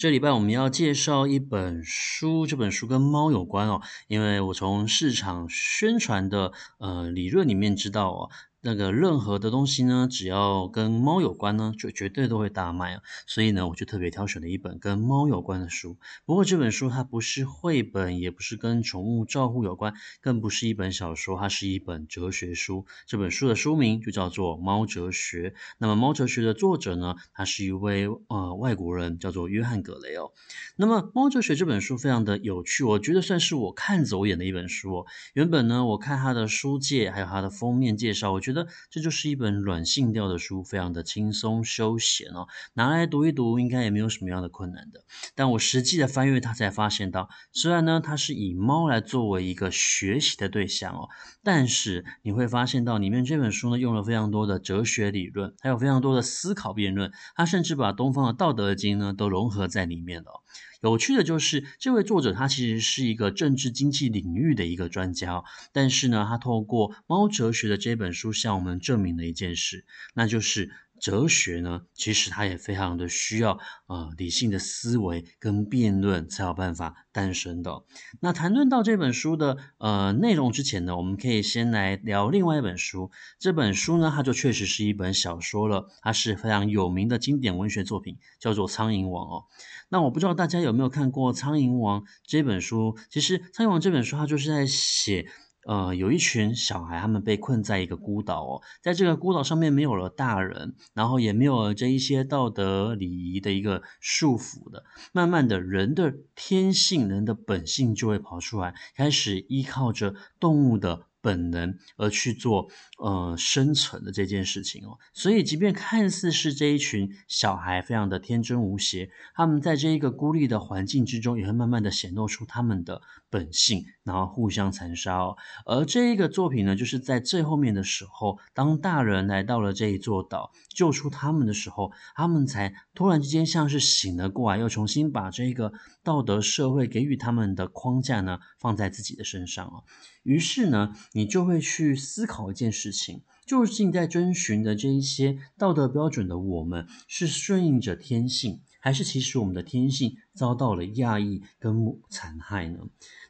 这礼拜我们要介绍一本书，这本书跟猫有关哦，因为我从市场宣传的呃理论里面知道哦。那个任何的东西呢，只要跟猫有关呢，就绝对都会大卖啊。所以呢，我就特别挑选了一本跟猫有关的书。不过这本书它不是绘本，也不是跟宠物照护有关，更不是一本小说，它是一本哲学书。这本书的书名就叫做《猫哲学》。那么《猫哲学》的作者呢，他是一位呃外国人，叫做约翰·葛雷哦。那么《猫哲学》这本书非常的有趣，我觉得算是我看走眼的一本书哦。原本呢，我看它的书介还有它的封面介绍，我觉。觉得这就是一本软性调的书，非常的轻松休闲哦，拿来读一读应该也没有什么样的困难的。但我实际的翻阅它，才发现到，虽然呢它是以猫来作为一个学习的对象哦，但是你会发现到里面这本书呢用了非常多的哲学理论，还有非常多的思考辩论，它甚至把东方的道德经呢都融合在里面了。有趣的就是，这位作者他其实是一个政治经济领域的一个专家，但是呢，他透过《猫哲学》的这本书向我们证明了一件事，那就是。哲学呢，其实它也非常的需要呃理性的思维跟辩论才有办法诞生的。那谈论到这本书的呃内容之前呢，我们可以先来聊另外一本书。这本书呢，它就确实是一本小说了，它是非常有名的经典文学作品，叫做《苍蝇王》哦。那我不知道大家有没有看过《苍蝇王》这本书？其实《苍蝇王》这本书它就是在写。呃，有一群小孩，他们被困在一个孤岛哦，在这个孤岛上面没有了大人，然后也没有了这一些道德礼仪的一个束缚的，慢慢的，人的天性、人的本性就会跑出来，开始依靠着动物的。本能而去做呃生存的这件事情哦，所以即便看似是这一群小孩非常的天真无邪，他们在这一个孤立的环境之中，也会慢慢的显露出他们的本性，然后互相残杀哦。而这一个作品呢，就是在最后面的时候，当大人来到了这一座岛救出他们的时候，他们才突然之间像是醒了过来，又重新把这个道德社会给予他们的框架呢放在自己的身上哦。于是呢，你就会去思考一件事情：究竟在遵循的这一些道德标准的我们，是顺应着天性，还是其实我们的天性遭到了压抑跟残害呢？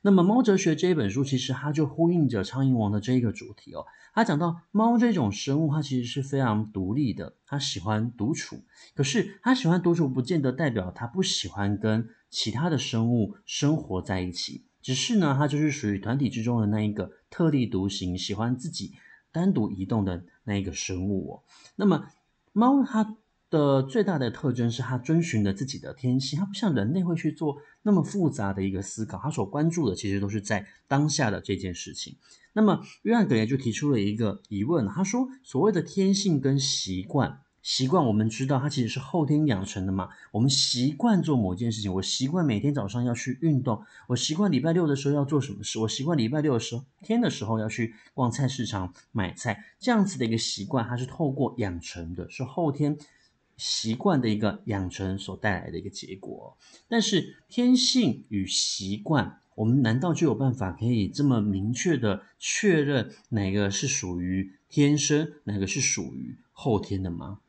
那么，《猫哲学》这一本书，其实它就呼应着《苍蝇王》的这一个主题哦。它讲到猫这种生物，它其实是非常独立的，它喜欢独处。可是，它喜欢独处，不见得代表它不喜欢跟其他的生物生活在一起。只是呢，它就是属于团体之中的那一个特立独行、喜欢自己单独移动的那一个生物哦。那么，猫它的最大的特征是它遵循着自己的天性，它不像人类会去做那么复杂的一个思考，它所关注的其实都是在当下的这件事情。那么，约翰·格雷就提出了一个疑问，他说：所谓的天性跟习惯。习惯，我们知道它其实是后天养成的嘛。我们习惯做某件事情，我习惯每天早上要去运动，我习惯礼拜六的时候要做什么事，我习惯礼拜六的时候天的时候要去逛菜市场买菜，这样子的一个习惯，它是透过养成的，是后天习惯的一个养成所带来的一个结果。但是天性与习惯，我们难道就有办法可以这么明确的确认哪个是属于天生，哪个是属于后天的吗？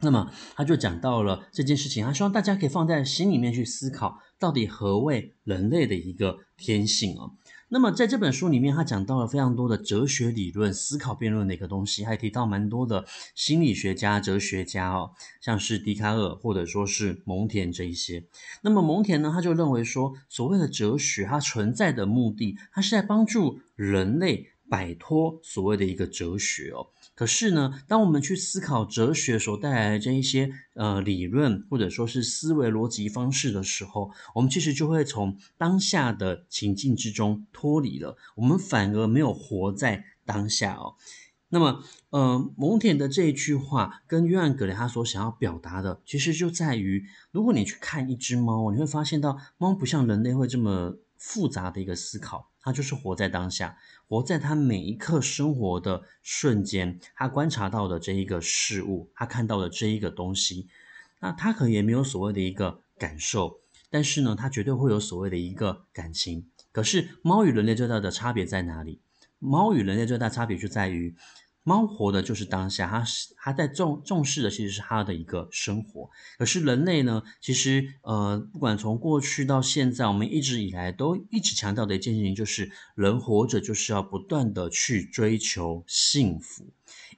那么他就讲到了这件事情，他希望大家可以放在心里面去思考，到底何谓人类的一个天性哦。那么在这本书里面，他讲到了非常多的哲学理论、思考辩论的一个东西，还提到蛮多的心理学家、哲学家哦，像是笛卡尔或者说是蒙田这一些。那么蒙田呢，他就认为说，所谓的哲学，它存在的目的，它是在帮助人类。摆脱所谓的一个哲学哦，可是呢，当我们去思考哲学所带来的这一些呃理论或者说是思维逻辑方式的时候，我们其实就会从当下的情境之中脱离了，我们反而没有活在当下哦。那么，呃，蒙田的这一句话跟约翰·格雷他所想要表达的，其实就在于，如果你去看一只猫，你会发现到猫不像人类会这么复杂的一个思考，他就是活在当下，活在他每一刻生活的瞬间，他观察到的这一个事物，他看到的这一个东西，那他可能也没有所谓的一个感受，但是呢，他绝对会有所谓的一个感情。可是猫与人类最大的差别在哪里？猫与人类最大差别就在于。猫活的就是当下，它它在重重视的其实是它的一个生活。可是人类呢，其实呃，不管从过去到现在，我们一直以来都一直强调的一件事情，就是人活着就是要不断的去追求幸福，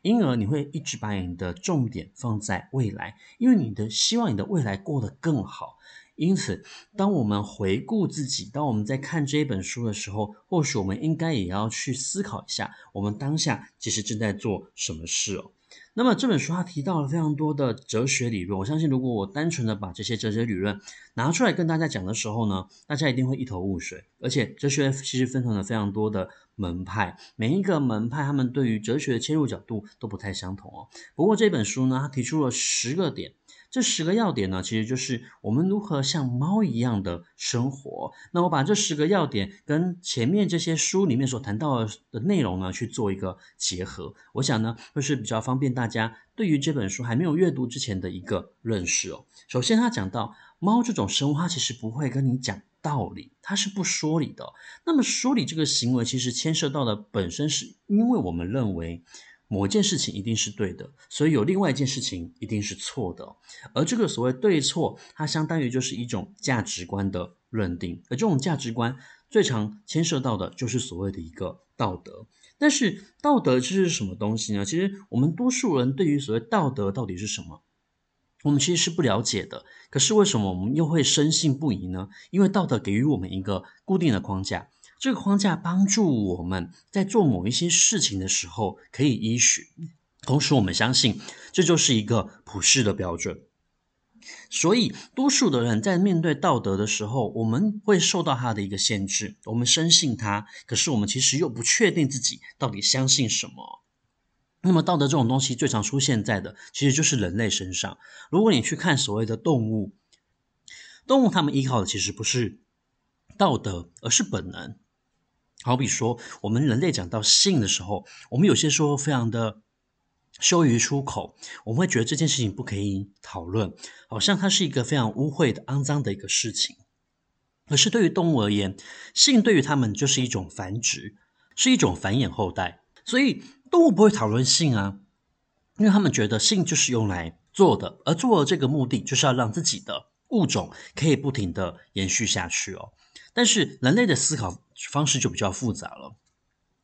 因而你会一直把你的重点放在未来，因为你的希望你的未来过得更好。因此，当我们回顾自己，当我们在看这一本书的时候，或许我们应该也要去思考一下，我们当下其实正在做什么事哦。那么这本书它提到了非常多的哲学理论，我相信如果我单纯的把这些哲学理论拿出来跟大家讲的时候呢，大家一定会一头雾水。而且哲学其实分成了非常多的门派，每一个门派他们对于哲学的切入角度都不太相同哦。不过这本书呢，它提出了十个点。这十个要点呢，其实就是我们如何像猫一样的生活。那我把这十个要点跟前面这些书里面所谈到的内容呢，去做一个结合。我想呢，会是比较方便大家对于这本书还没有阅读之前的一个认识哦。首先，他讲到猫这种生物，它其实不会跟你讲道理，它是不说理的。那么说理这个行为，其实牵涉到的本身是因为我们认为。某件事情一定是对的，所以有另外一件事情一定是错的。而这个所谓对错，它相当于就是一种价值观的认定。而这种价值观最常牵涉到的就是所谓的一个道德。但是道德这是什么东西呢？其实我们多数人对于所谓道德到底是什么，我们其实是不了解的。可是为什么我们又会深信不疑呢？因为道德给予我们一个固定的框架。这个框架帮助我们在做某一些事情的时候可以依循，同时我们相信这就是一个普世的标准。所以，多数的人在面对道德的时候，我们会受到他的一个限制。我们深信他，可是我们其实又不确定自己到底相信什么。那么，道德这种东西最常出现在的其实就是人类身上。如果你去看所谓的动物，动物他们依靠的其实不是道德，而是本能。好比说，我们人类讲到性的时候，我们有些时候非常的羞于出口，我们会觉得这件事情不可以讨论，好像它是一个非常污秽的、肮脏的一个事情。可是对于动物而言，性对于他们就是一种繁殖，是一种繁衍后代，所以动物不会讨论性啊，因为他们觉得性就是用来做的，而做的这个目的就是要让自己的物种可以不停的延续下去哦。但是人类的思考方式就比较复杂了，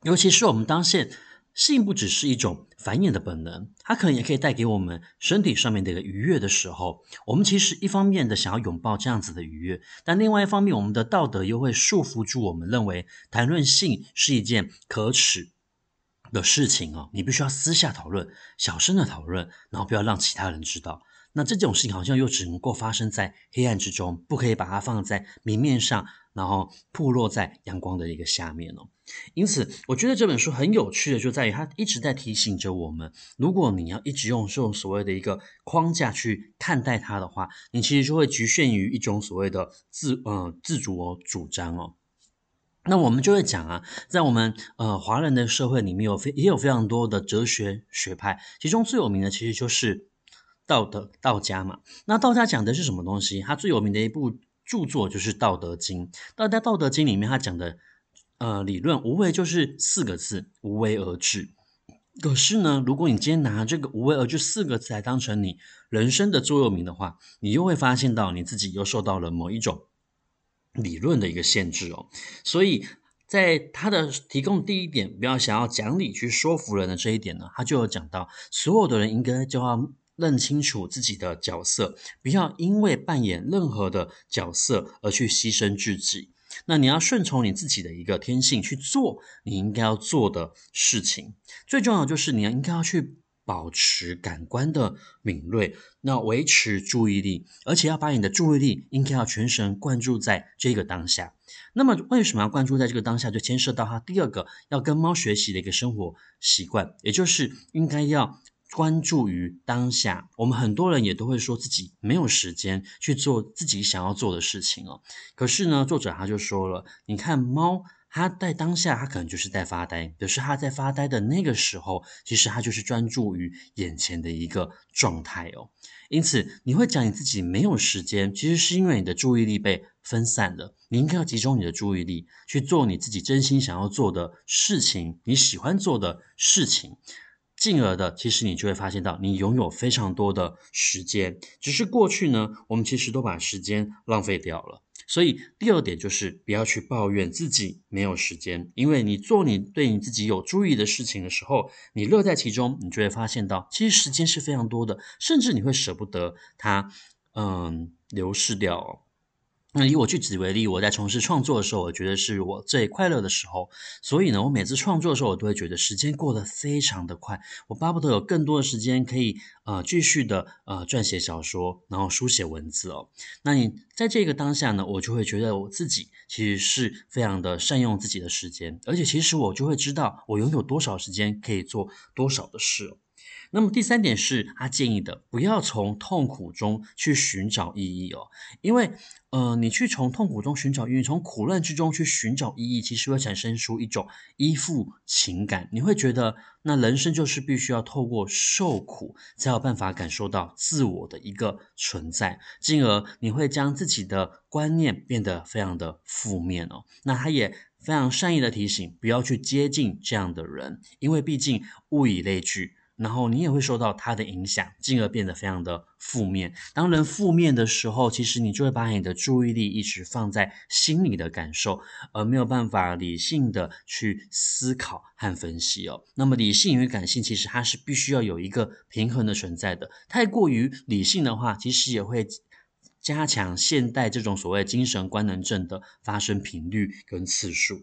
尤其是我们当现性不只是一种繁衍的本能，它可能也可以带给我们身体上面的一个愉悦的时候，我们其实一方面的想要拥抱这样子的愉悦，但另外一方面，我们的道德又会束缚住我们，认为谈论性是一件可耻的事情哦，你必须要私下讨论，小声的讨论，然后不要让其他人知道。那这种事情好像又只能够发生在黑暗之中，不可以把它放在明面上。然后暴露在阳光的一个下面哦，因此我觉得这本书很有趣的就在于它一直在提醒着我们，如果你要一直用这种所谓的一个框架去看待它的话，你其实就会局限于一种所谓的自呃自主哦主张哦。那我们就会讲啊，在我们呃华人的社会里面有非也有非常多的哲学学派，其中最有名的其实就是道德道家嘛。那道家讲的是什么东西？他最有名的一部。著作就是《道德经》，那在《道德经》里面，他讲的呃理论无为就是四个字：无为而治。可是呢，如果你今天拿这个“无为而治”四个字来当成你人生的座右铭的话，你又会发现到你自己又受到了某一种理论的一个限制哦。所以在他的提供第一点，不要想要讲理去说服人的这一点呢，他就有讲到，所有的人应该就要。认清楚自己的角色，不要因为扮演任何的角色而去牺牲自己。那你要顺从你自己的一个天性去做你应该要做的事情。最重要就是你要应该要去保持感官的敏锐，那维持注意力，而且要把你的注意力应该要全神贯注在这个当下。那么为什么要关注在这个当下？就牵涉到它第二个要跟猫学习的一个生活习惯，也就是应该要。关注于当下。我们很多人也都会说自己没有时间去做自己想要做的事情哦。可是呢，作者他就说了，你看猫。它在当下，它可能就是在发呆。可是它在发呆的那个时候，其实它就是专注于眼前的一个状态哦。因此，你会讲你自己没有时间，其实是因为你的注意力被分散了。你应该要集中你的注意力去做你自己真心想要做的事情，你喜欢做的事情。进而的，其实你就会发现到，你拥有非常多的时间。只是过去呢，我们其实都把时间浪费掉了。所以第二点就是不要去抱怨自己没有时间，因为你做你对你自己有注意的事情的时候，你乐在其中，你就会发现到其实时间是非常多的，甚至你会舍不得它，嗯，流逝掉。那以我句子为例，我在从事创作的时候，我觉得是我最快乐的时候。所以呢，我每次创作的时候，我都会觉得时间过得非常的快。我巴不得有更多的时间可以呃继续的呃撰写小说，然后书写文字哦。那你在这个当下呢，我就会觉得我自己其实是非常的善用自己的时间，而且其实我就会知道我拥有多少时间可以做多少的事。那么第三点是他建议的，不要从痛苦中去寻找意义哦，因为呃，你去从痛苦中寻找意义，从苦难之中去寻找意义，其实会产生出一种依附情感。你会觉得，那人生就是必须要透过受苦，才有办法感受到自我的一个存在，进而你会将自己的观念变得非常的负面哦。那他也非常善意的提醒，不要去接近这样的人，因为毕竟物以类聚。然后你也会受到他的影响，进而变得非常的负面。当人负面的时候，其实你就会把你的注意力一直放在心里的感受，而没有办法理性的去思考和分析哦。那么理性与感性其实它是必须要有一个平衡的存在的。太过于理性的话，其实也会加强现代这种所谓精神官能症的发生频率跟次数。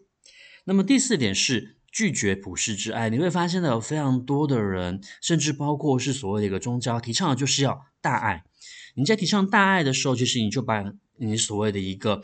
那么第四点是。拒绝普世之爱，你会发现的，有非常多的人，甚至包括是所谓的一个宗教，提倡的就是要大爱。你在提倡大爱的时候，其实你就把你所谓的一个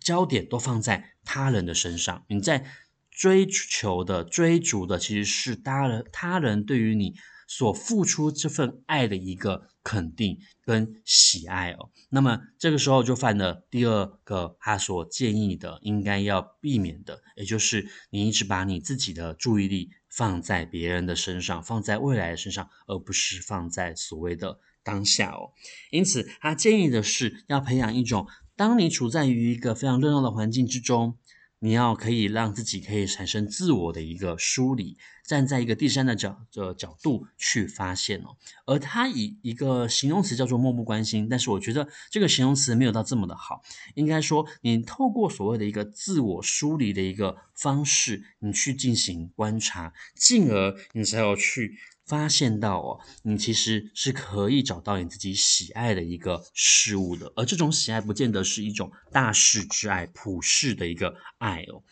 焦点都放在他人的身上，你在追求的、追逐的，其实是他人他人对于你所付出这份爱的一个肯定跟喜爱哦，那么这个时候就犯了第二个他所建议的应该要避免的，也就是你一直把你自己的注意力放在别人的身上，放在未来的身上，而不是放在所谓的当下哦。因此，他建议的是要培养一种，当你处在于一个非常热闹的环境之中。你要可以让自己可以产生自我的一个梳理，站在一个第三的角的角度去发现哦。而他以一个形容词叫做漠不关心，但是我觉得这个形容词没有到这么的好。应该说，你透过所谓的一个自我梳理的一个方式，你去进行观察，进而你才要去。发现到哦，你其实是可以找到你自己喜爱的一个事物的，而这种喜爱不见得是一种大事之爱、普世的一个爱哦。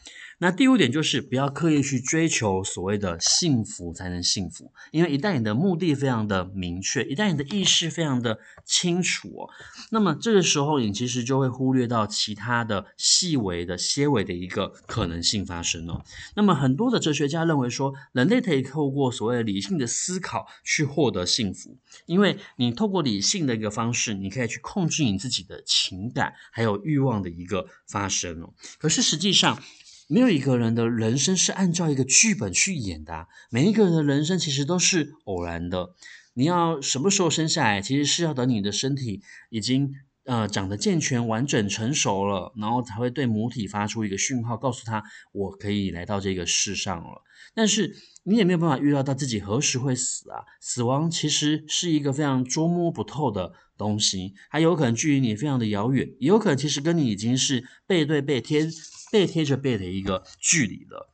那第五点就是不要刻意去追求所谓的幸福才能幸福，因为一旦你的目的非常的明确，一旦你的意识非常的清楚，那么这个时候你其实就会忽略到其他的细微的、些微的一个可能性发生哦。那么很多的哲学家认为说，人类可以透过所谓的理性的思考去获得幸福，因为你透过理性的一个方式，你可以去控制你自己的情感还有欲望的一个发生哦。可是实际上，没有一个人的人生是按照一个剧本去演的，每一个人的人生其实都是偶然的。你要什么时候生下来，其实是要等你的身体已经呃长得健全、完整、成熟了，然后才会对母体发出一个讯号，告诉他我可以来到这个世上了。但是你也没有办法预料到自己何时会死啊！死亡其实是一个非常捉摸不透的东西，还有可能距离你非常的遥远，也有可能其实跟你已经是背对背贴。背贴着背的一个距离了。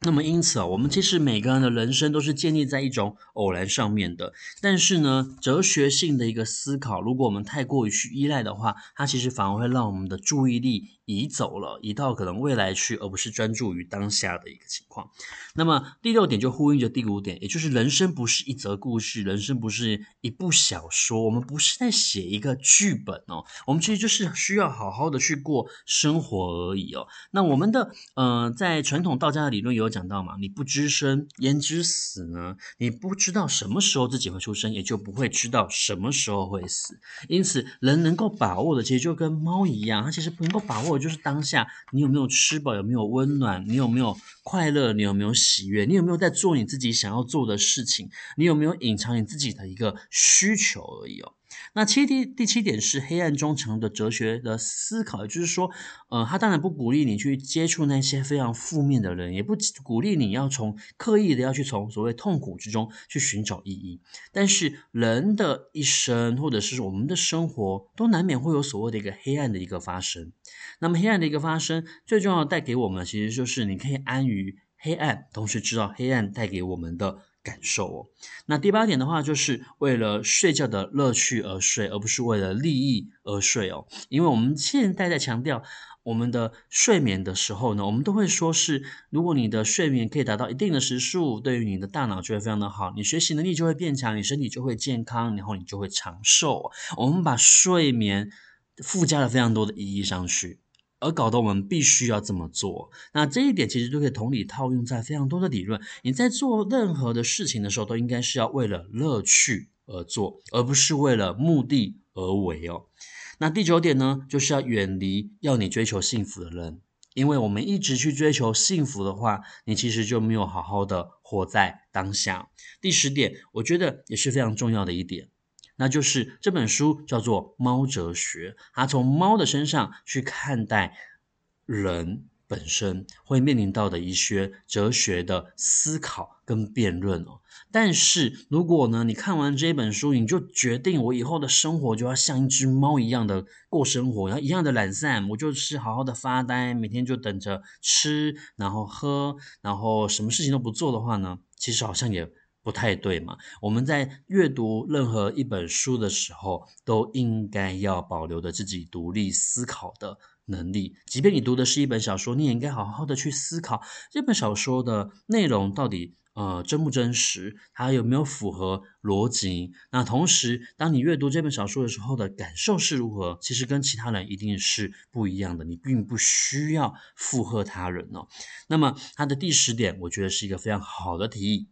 那么因此啊，我们其实每个人的人生都是建立在一种偶然上面的。但是呢，哲学性的一个思考，如果我们太过于去依赖的话，它其实反而会让我们的注意力移走了，移到可能未来去，而不是专注于当下的一个情况。那么第六点就呼应着第五点，也就是人生不是一则故事，人生不是一部小说，我们不是在写一个剧本哦，我们其实就是需要好好的去过生活而已哦。那我们的呃，在传统道家的理论有。有讲到嘛，你不知生，焉知死呢？你不知道什么时候自己会出生，也就不会知道什么时候会死。因此，人能够把握的，其实就跟猫一样，它其实能够把握的就是当下，你有没有吃饱，有没有温暖，你有没有快乐，你有没有喜悦，你有没有在做你自己想要做的事情，你有没有隐藏你自己的一个需求而已哦。那七第第七点是黑暗中藏的哲学的思考，就是说，呃，他当然不鼓励你去接触那些非常负面的人，也不鼓励你要从刻意的要去从所谓痛苦之中去寻找意义。但是人的一生，或者是我们的生活，都难免会有所谓的一个黑暗的一个发生。那么黑暗的一个发生，最重要带给我们，其实就是你可以安于黑暗，同时知道黑暗带给我们的。感受哦，那第八点的话，就是为了睡觉的乐趣而睡，而不是为了利益而睡哦。因为我们现在在强调我们的睡眠的时候呢，我们都会说是，如果你的睡眠可以达到一定的时数，对于你的大脑就会非常的好，你学习能力就会变强，你身体就会健康，然后你就会长寿。我们把睡眠附加了非常多的意义上去。而搞得我们必须要这么做，那这一点其实都可以同理套用在非常多的理论。你在做任何的事情的时候，都应该是要为了乐趣而做，而不是为了目的而为哦。那第九点呢，就是要远离要你追求幸福的人，因为我们一直去追求幸福的话，你其实就没有好好的活在当下。第十点，我觉得也是非常重要的一点。那就是这本书叫做《猫哲学》，它从猫的身上去看待人本身会面临到的一些哲学的思考跟辩论哦。但是如果呢，你看完这本书，你就决定我以后的生活就要像一只猫一样的过生活，然后一样的懒散，我就是好好的发呆，每天就等着吃，然后喝，然后什么事情都不做的话呢，其实好像也。不太对嘛？我们在阅读任何一本书的时候，都应该要保留着自己独立思考的能力。即便你读的是一本小说，你也应该好好的去思考这本小说的内容到底呃真不真实，它有没有符合逻辑。那同时，当你阅读这本小说的时候的感受是如何，其实跟其他人一定是不一样的。你并不需要附和他人哦。那么，它的第十点，我觉得是一个非常好的提议。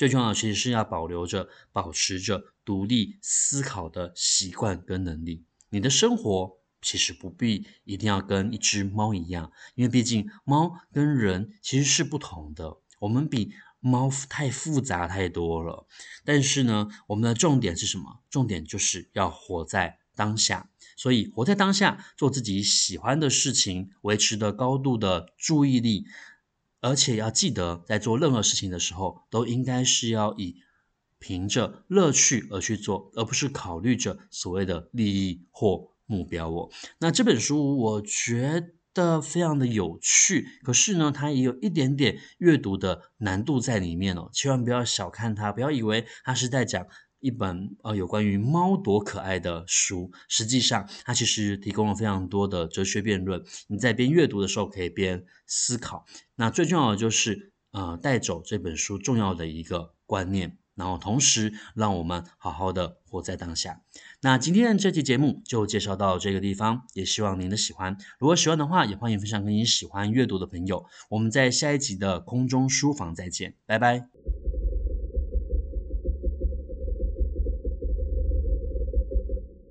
最重要的其实是要保留着、保持着独立思考的习惯跟能力。你的生活其实不必一定要跟一只猫一样，因为毕竟猫跟人其实是不同的。我们比猫太复杂太多了。但是呢，我们的重点是什么？重点就是要活在当下。所以，活在当下，做自己喜欢的事情，维持的高度的注意力。而且要记得，在做任何事情的时候，都应该是要以凭着乐趣而去做，而不是考虑着所谓的利益或目标哦。那这本书我觉得非常的有趣，可是呢，它也有一点点阅读的难度在里面哦。千万不要小看它，不要以为它是在讲。一本呃有关于猫多可爱的书，实际上它其实提供了非常多的哲学辩论。你在边阅读的时候可以边思考。那最重要的就是呃带走这本书重要的一个观念，然后同时让我们好好的活在当下。那今天的这期节目就介绍到这个地方，也希望您的喜欢。如果喜欢的话，也欢迎分享给你喜欢阅读的朋友。我们在下一集的空中书房再见，拜拜。